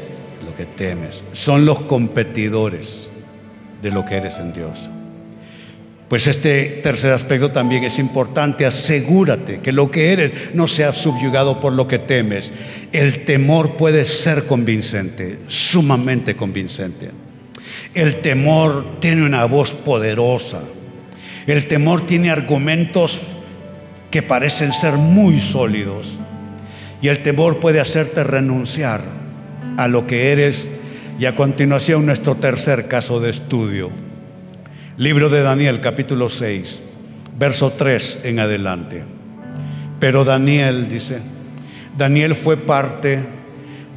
lo que temes. Son los competidores de lo que eres en Dios. Pues este tercer aspecto también es importante. Asegúrate que lo que eres no sea subyugado por lo que temes. El temor puede ser convincente, sumamente convincente. El temor tiene una voz poderosa el temor tiene argumentos que parecen ser muy sólidos. Y el temor puede hacerte renunciar a lo que eres. Y a continuación nuestro tercer caso de estudio. Libro de Daniel capítulo 6, verso 3 en adelante. Pero Daniel dice, Daniel fue parte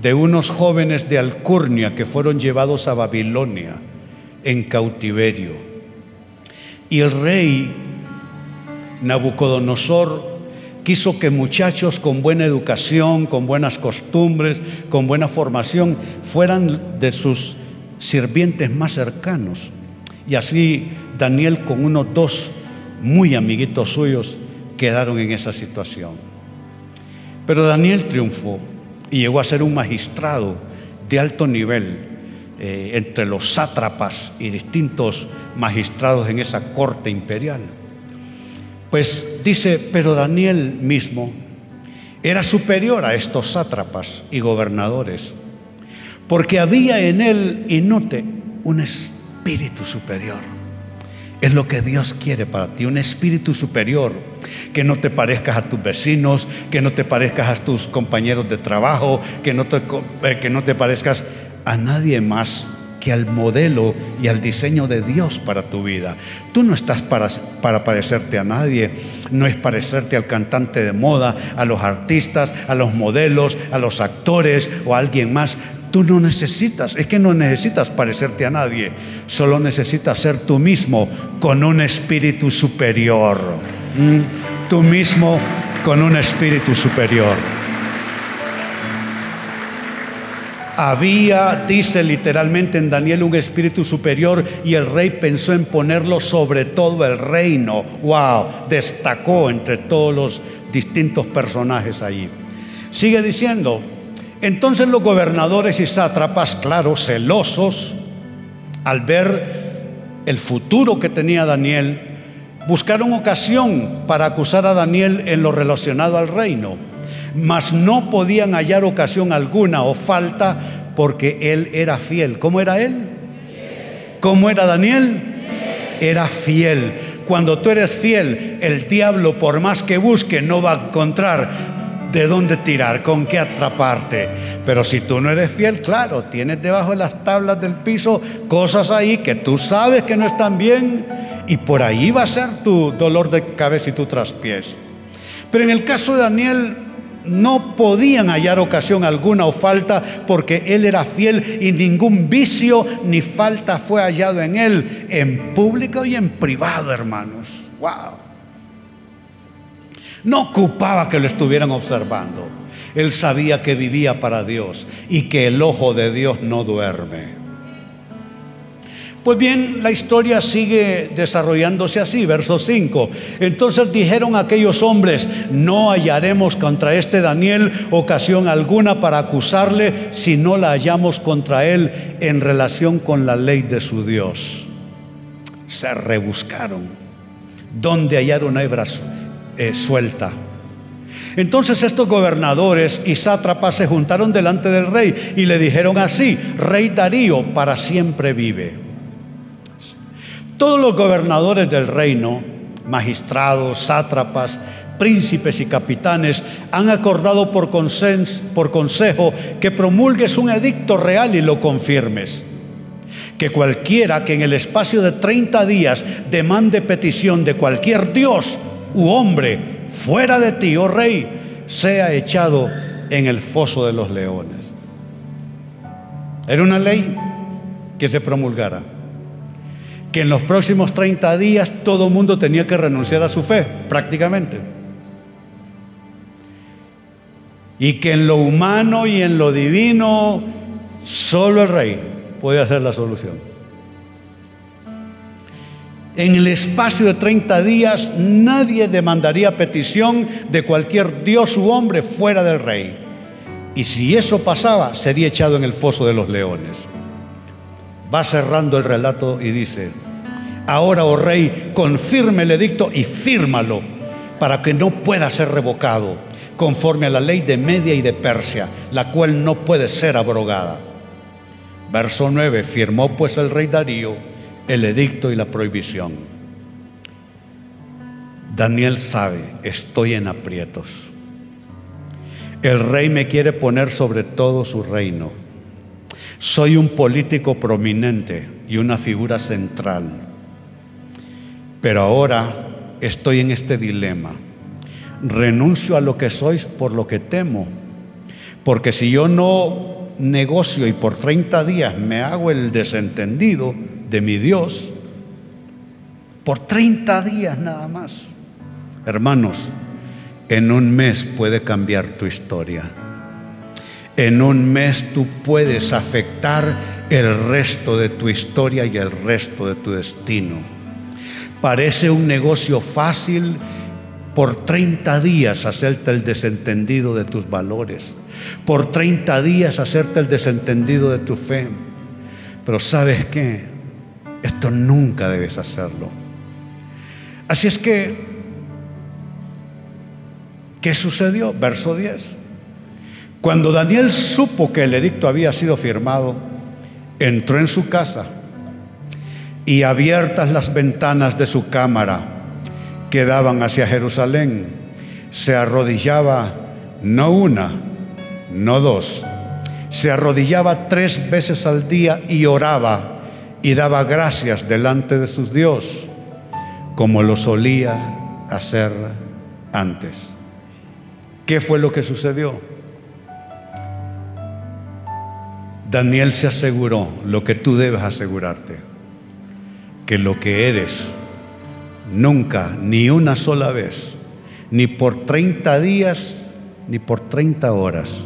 de unos jóvenes de Alcurnia que fueron llevados a Babilonia en cautiverio y el rey Nabucodonosor quiso que muchachos con buena educación, con buenas costumbres, con buena formación, fueran de sus sirvientes más cercanos. Y así Daniel con unos dos muy amiguitos suyos quedaron en esa situación. Pero Daniel triunfó y llegó a ser un magistrado de alto nivel eh, entre los sátrapas y distintos magistrados en esa corte imperial. Pues dice, pero Daniel mismo era superior a estos sátrapas y gobernadores, porque había en él, y note, un espíritu superior. Es lo que Dios quiere para ti, un espíritu superior, que no te parezcas a tus vecinos, que no te parezcas a tus compañeros de trabajo, que no te, eh, que no te parezcas a nadie más que al modelo y al diseño de Dios para tu vida. Tú no estás para, para parecerte a nadie, no es parecerte al cantante de moda, a los artistas, a los modelos, a los actores o a alguien más. Tú no necesitas, es que no necesitas parecerte a nadie, solo necesitas ser tú mismo con un espíritu superior. ¿Mm? Tú mismo con un espíritu superior. Había, dice literalmente en Daniel, un espíritu superior y el rey pensó en ponerlo sobre todo el reino. ¡Wow! Destacó entre todos los distintos personajes allí. Sigue diciendo, entonces los gobernadores y sátrapas, claro, celosos, al ver el futuro que tenía Daniel, buscaron ocasión para acusar a Daniel en lo relacionado al reino mas no podían hallar ocasión alguna o falta porque él era fiel. ¿Cómo era él? ¿Cómo era Daniel? Era fiel. Cuando tú eres fiel, el diablo, por más que busque, no va a encontrar de dónde tirar, con qué atraparte. Pero si tú no eres fiel, claro, tienes debajo de las tablas del piso cosas ahí que tú sabes que no están bien y por ahí va a ser tu dolor de cabeza y tu traspiés. Pero en el caso de Daniel, no podían hallar ocasión alguna o falta porque él era fiel y ningún vicio ni falta fue hallado en él, en público y en privado, hermanos. Wow. No ocupaba que lo estuvieran observando. Él sabía que vivía para Dios y que el ojo de Dios no duerme. Pues bien, la historia sigue desarrollándose así, verso 5. Entonces dijeron aquellos hombres, no hallaremos contra este Daniel ocasión alguna para acusarle si no la hallamos contra él en relación con la ley de su Dios. Se rebuscaron, donde hallaron hebra eh, suelta. Entonces estos gobernadores y sátrapas se juntaron delante del rey y le dijeron así, Rey Darío para siempre vive. Todos los gobernadores del reino, magistrados, sátrapas, príncipes y capitanes han acordado por, por consejo que promulgues un edicto real y lo confirmes. Que cualquiera que en el espacio de 30 días demande petición de cualquier dios u hombre fuera de ti, oh rey, sea echado en el foso de los leones. Era una ley que se promulgara que en los próximos 30 días todo mundo tenía que renunciar a su fe, prácticamente. Y que en lo humano y en lo divino, solo el rey puede hacer la solución. En el espacio de 30 días nadie demandaría petición de cualquier dios u hombre fuera del rey. Y si eso pasaba, sería echado en el foso de los leones va cerrando el relato y dice, ahora, oh rey, confirme el edicto y fírmalo para que no pueda ser revocado, conforme a la ley de Media y de Persia, la cual no puede ser abrogada. Verso 9, firmó pues el rey Darío el edicto y la prohibición. Daniel sabe, estoy en aprietos. El rey me quiere poner sobre todo su reino soy un político prominente y una figura central. Pero ahora estoy en este dilema. Renuncio a lo que sois por lo que temo. Porque si yo no negocio y por 30 días me hago el desentendido de mi Dios, por 30 días nada más. Hermanos, en un mes puede cambiar tu historia. En un mes tú puedes afectar el resto de tu historia y el resto de tu destino. Parece un negocio fácil por 30 días hacerte el desentendido de tus valores, por 30 días hacerte el desentendido de tu fe. Pero sabes qué, esto nunca debes hacerlo. Así es que, ¿qué sucedió? Verso 10. Cuando Daniel supo que el edicto había sido firmado, entró en su casa y abiertas las ventanas de su cámara que daban hacia Jerusalén, se arrodillaba no una, no dos, se arrodillaba tres veces al día y oraba y daba gracias delante de sus Dios, como lo solía hacer antes. ¿Qué fue lo que sucedió? Daniel se aseguró lo que tú debes asegurarte, que lo que eres nunca, ni una sola vez, ni por 30 días, ni por 30 horas,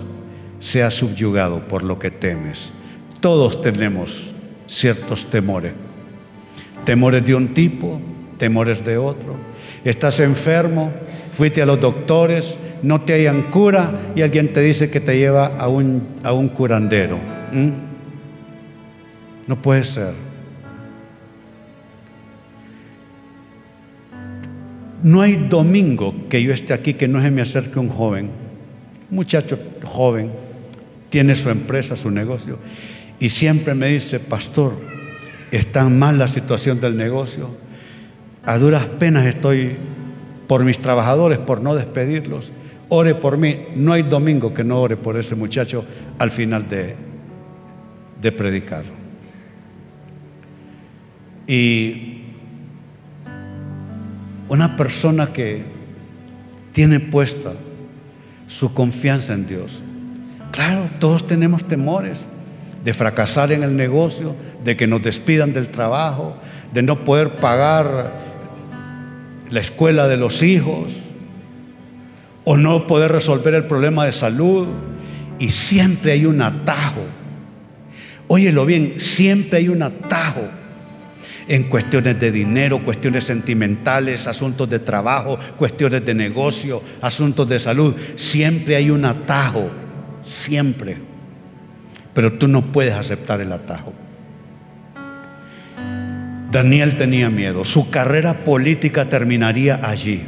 sea subyugado por lo que temes. Todos tenemos ciertos temores. Temores de un tipo, temores de otro. Estás enfermo, fuiste a los doctores, no te hayan cura y alguien te dice que te lleva a un, a un curandero. ¿Mm? No puede ser. No hay domingo que yo esté aquí que no se me acerque un joven, un muchacho joven, tiene su empresa, su negocio, y siempre me dice, pastor, está mal la situación del negocio, a duras penas estoy por mis trabajadores, por no despedirlos, ore por mí. No hay domingo que no ore por ese muchacho al final de, de predicar. Y una persona que tiene puesta su confianza en Dios. Claro, todos tenemos temores de fracasar en el negocio, de que nos despidan del trabajo, de no poder pagar la escuela de los hijos, o no poder resolver el problema de salud. Y siempre hay un atajo. Óyelo bien, siempre hay un atajo en cuestiones de dinero, cuestiones sentimentales, asuntos de trabajo, cuestiones de negocio, asuntos de salud. Siempre hay un atajo, siempre pero tú no puedes aceptar el atajo. Daniel tenía miedo, su carrera política terminaría allí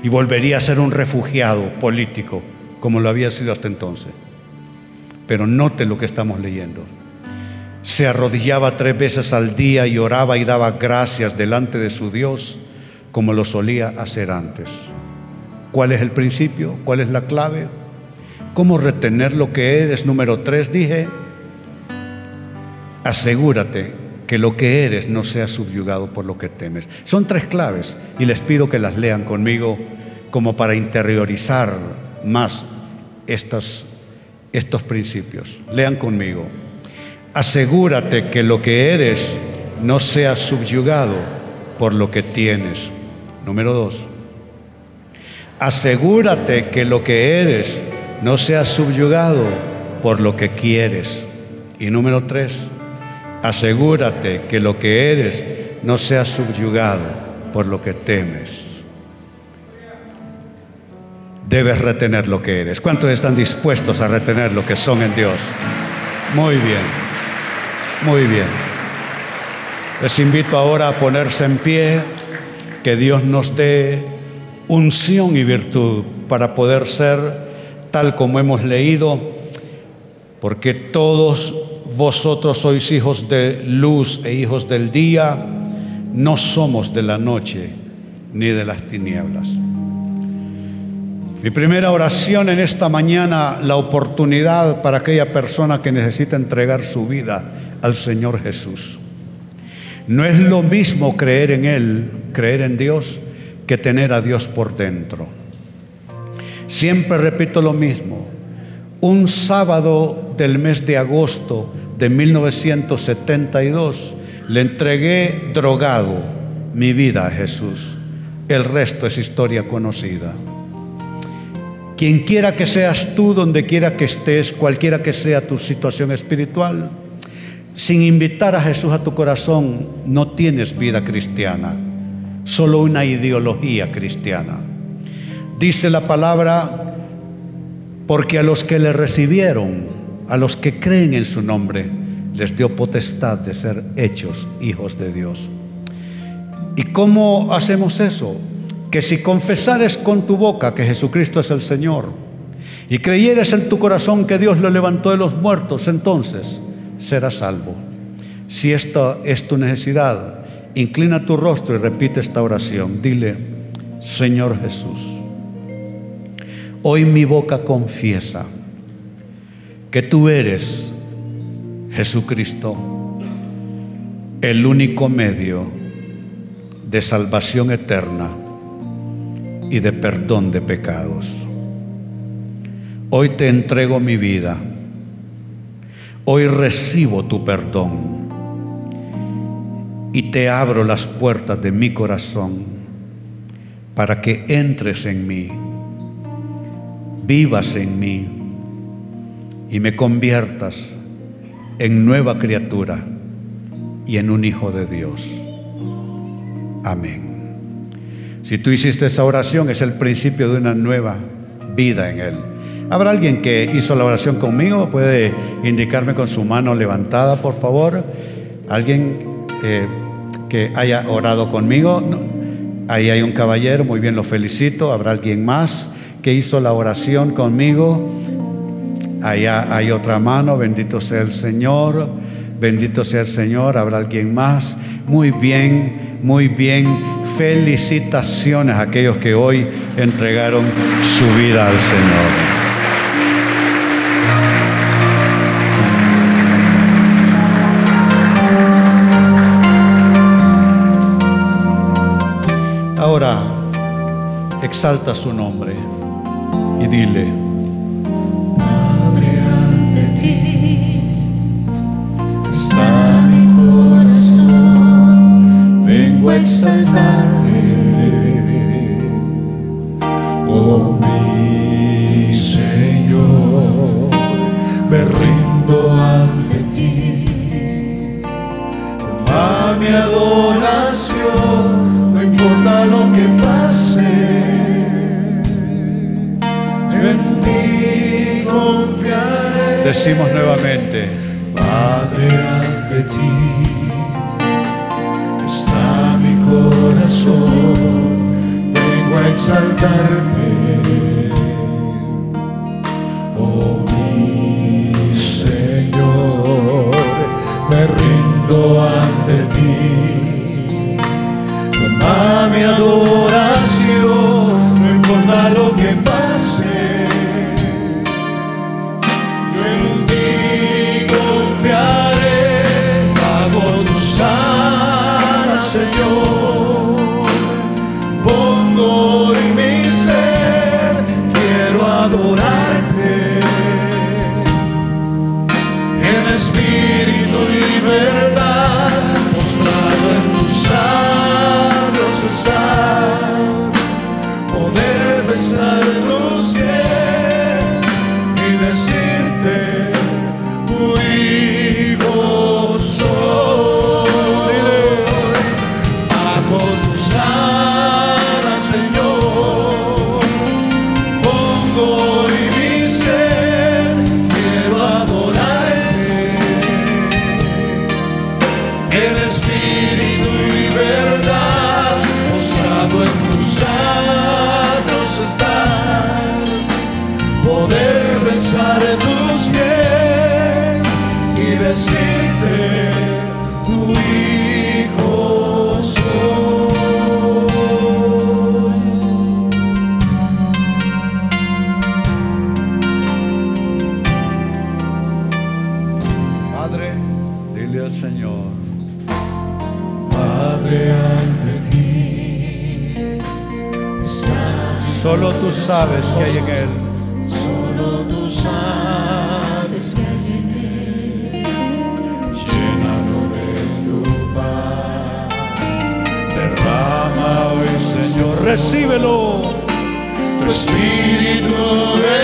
y volvería a ser un refugiado político como lo había sido hasta entonces. Pero note lo que estamos leyendo. Se arrodillaba tres veces al día y oraba y daba gracias delante de su Dios como lo solía hacer antes. ¿Cuál es el principio? ¿Cuál es la clave? ¿Cómo retener lo que eres? Número tres, dije, asegúrate que lo que eres no sea subyugado por lo que temes. Son tres claves y les pido que las lean conmigo como para interiorizar más estos, estos principios. Lean conmigo. Asegúrate que lo que eres no sea subyugado por lo que tienes. Número dos. Asegúrate que lo que eres no seas subyugado por lo que quieres. Y número tres, asegúrate que lo que eres no sea subyugado por lo que temes. Debes retener lo que eres. ¿Cuántos están dispuestos a retener lo que son en Dios? Muy bien, muy bien. Les invito ahora a ponerse en pie, que Dios nos dé unción y virtud para poder ser tal como hemos leído, porque todos vosotros sois hijos de luz e hijos del día, no somos de la noche ni de las tinieblas. Mi primera oración en esta mañana, la oportunidad para aquella persona que necesita entregar su vida al Señor Jesús. No es lo mismo creer en Él, creer en Dios, que tener a Dios por dentro. Siempre repito lo mismo. Un sábado del mes de agosto de 1972 le entregué drogado mi vida a Jesús. el resto es historia conocida. Quien quiera que seas tú, donde quiera que estés, cualquiera que sea tu situación espiritual, sin invitar a Jesús a tu corazón, no tienes vida cristiana, solo una ideología cristiana. Dice la palabra, porque a los que le recibieron, a los que creen en su nombre, les dio potestad de ser hechos hijos de Dios. ¿Y cómo hacemos eso? Que si confesares con tu boca que Jesucristo es el Señor y creyeres en tu corazón que Dios lo levantó de los muertos, entonces serás salvo. Si esta es tu necesidad, inclina tu rostro y repite esta oración. Dile, Señor Jesús, hoy mi boca confiesa que tú eres Jesucristo, el único medio de salvación eterna y de perdón de pecados. Hoy te entrego mi vida. Hoy recibo tu perdón y te abro las puertas de mi corazón para que entres en mí, vivas en mí y me conviertas en nueva criatura y en un hijo de Dios. Amén. Si tú hiciste esa oración, es el principio de una nueva vida en Él. ¿Habrá alguien que hizo la oración conmigo? ¿Puede indicarme con su mano levantada, por favor? ¿Alguien eh, que haya orado conmigo? Ahí hay un caballero, muy bien, lo felicito. ¿Habrá alguien más que hizo la oración conmigo? Allá hay otra mano, bendito sea el Señor, bendito sea el Señor. ¿Habrá alguien más? Muy bien. Muy bien, felicitaciones a aquellos que hoy entregaron su vida al Señor. Ahora, exalta su nombre y dile, exaltarte. Oh mi Señor, me rindo ante ti. Toma mi adoración, no importa lo que pase. en ti confiaré. Decimos nuevamente, Padre, ante ti exaltarte. Oh mi Señor, me rindo ante ti. Toma mi adoración, sabes que hay en Él. Solo tú sabes que hay en Él. Llénalo de tu paz. Derrama hoy, Señor. Recíbelo. Tu espíritu en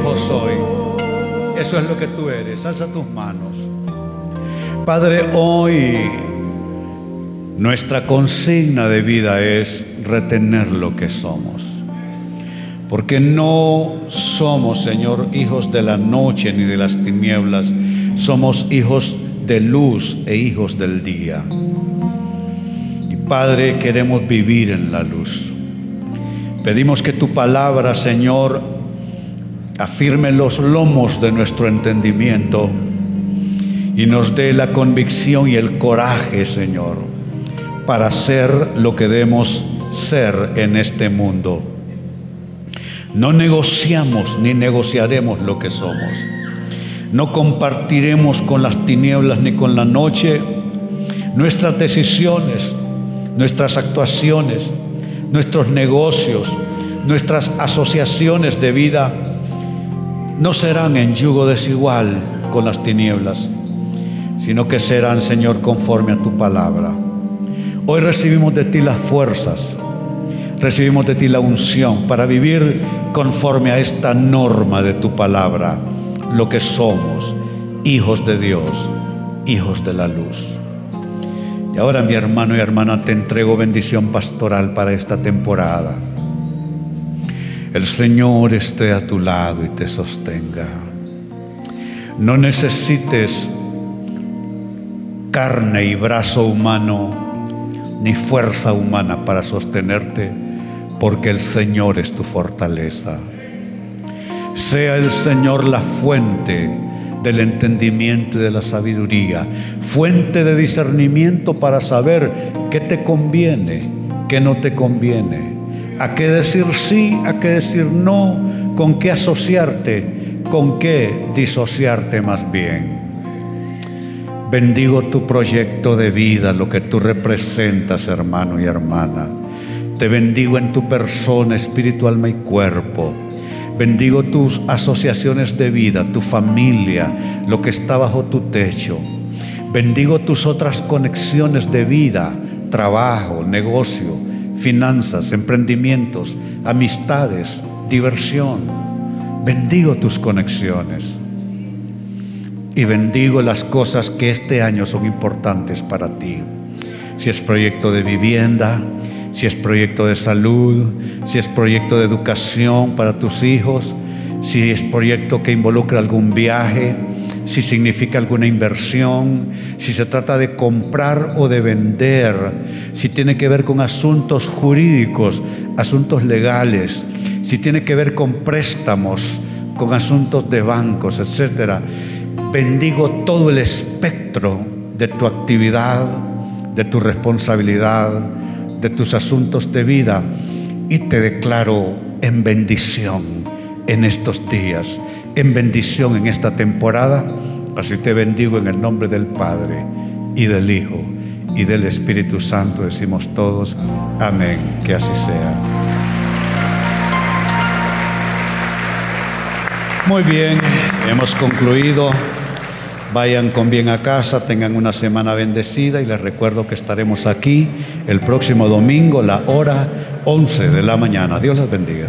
hijo soy. Eso es lo que tú eres. Alza tus manos. Padre, hoy nuestra consigna de vida es retener lo que somos. Porque no somos, Señor, hijos de la noche ni de las tinieblas. Somos hijos de luz e hijos del día. Y Padre, queremos vivir en la luz. Pedimos que tu palabra, Señor, afirme los lomos de nuestro entendimiento y nos dé la convicción y el coraje, Señor, para ser lo que debemos ser en este mundo. No negociamos ni negociaremos lo que somos. No compartiremos con las tinieblas ni con la noche nuestras decisiones, nuestras actuaciones, nuestros negocios, nuestras asociaciones de vida no serán en yugo desigual con las tinieblas, sino que serán, Señor, conforme a tu palabra. Hoy recibimos de ti las fuerzas, recibimos de ti la unción para vivir conforme a esta norma de tu palabra, lo que somos, hijos de Dios, hijos de la luz. Y ahora mi hermano y hermana te entrego bendición pastoral para esta temporada. El Señor esté a tu lado y te sostenga. No necesites carne y brazo humano, ni fuerza humana para sostenerte, porque el Señor es tu fortaleza. Sea el Señor la fuente del entendimiento y de la sabiduría, fuente de discernimiento para saber qué te conviene, qué no te conviene, a qué decir sí, a qué decir no, con qué asociarte, con qué disociarte más bien. Bendigo tu proyecto de vida, lo que tú representas, hermano y hermana. Te bendigo en tu persona, espíritu, alma y cuerpo. Bendigo tus asociaciones de vida, tu familia, lo que está bajo tu techo. Bendigo tus otras conexiones de vida, trabajo, negocio, finanzas, emprendimientos, amistades, diversión. Bendigo tus conexiones. Y bendigo las cosas que este año son importantes para ti. Si es proyecto de vivienda, si es proyecto de salud, si es proyecto de educación para tus hijos, si es proyecto que involucra algún viaje, si significa alguna inversión, si se trata de comprar o de vender, si tiene que ver con asuntos jurídicos, asuntos legales, si tiene que ver con préstamos, con asuntos de bancos, etcétera. Bendigo todo el espectro de tu actividad, de tu responsabilidad, de tus asuntos de vida y te declaro en bendición en estos días, en bendición en esta temporada. Así te bendigo en el nombre del Padre y del Hijo y del Espíritu Santo. Decimos todos, amén, que así sea. Muy bien, hemos concluido. Vayan con bien a casa, tengan una semana bendecida y les recuerdo que estaremos aquí el próximo domingo, la hora 11 de la mañana. Dios les bendiga.